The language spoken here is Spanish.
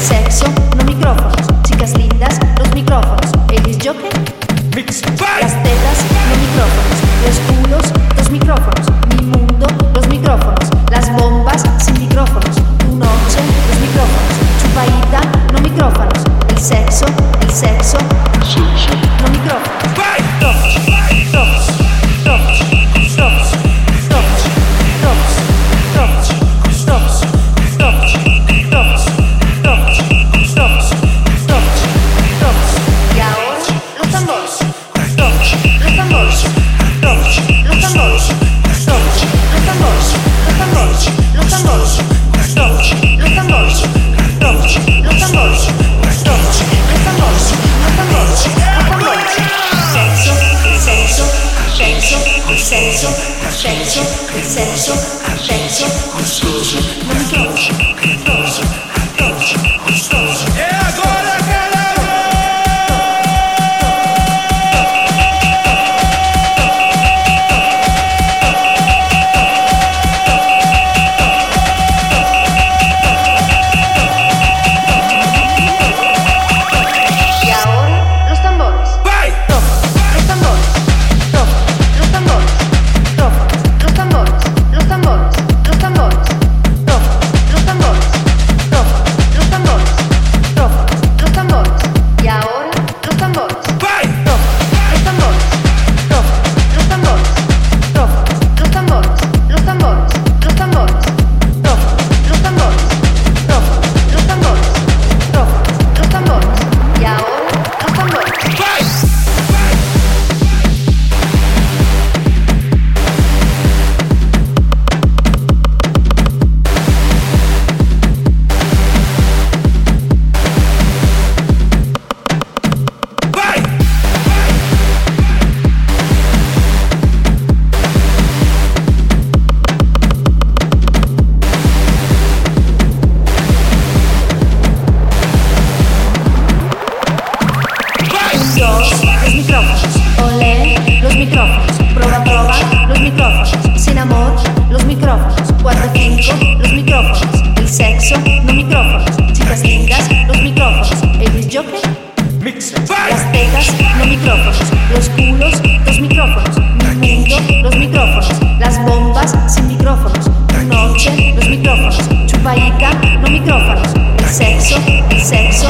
section consenso, assenso, consenso, assenso, costoso, costoso, costoso, costoso, costoso. Los micrófonos. Sin amor, los micrófonos. Cuatro, cinco, los micrófonos. El sexo, no micrófonos. Chicas lindas, los micrófonos. El disjockey, las tetas, no micrófonos. Los culos, los micrófonos. Mi mundo, los micrófonos. Las bombas, sin micrófonos. Noche, los micrófonos. Chupaica, no micrófonos. El sexo, el sexo,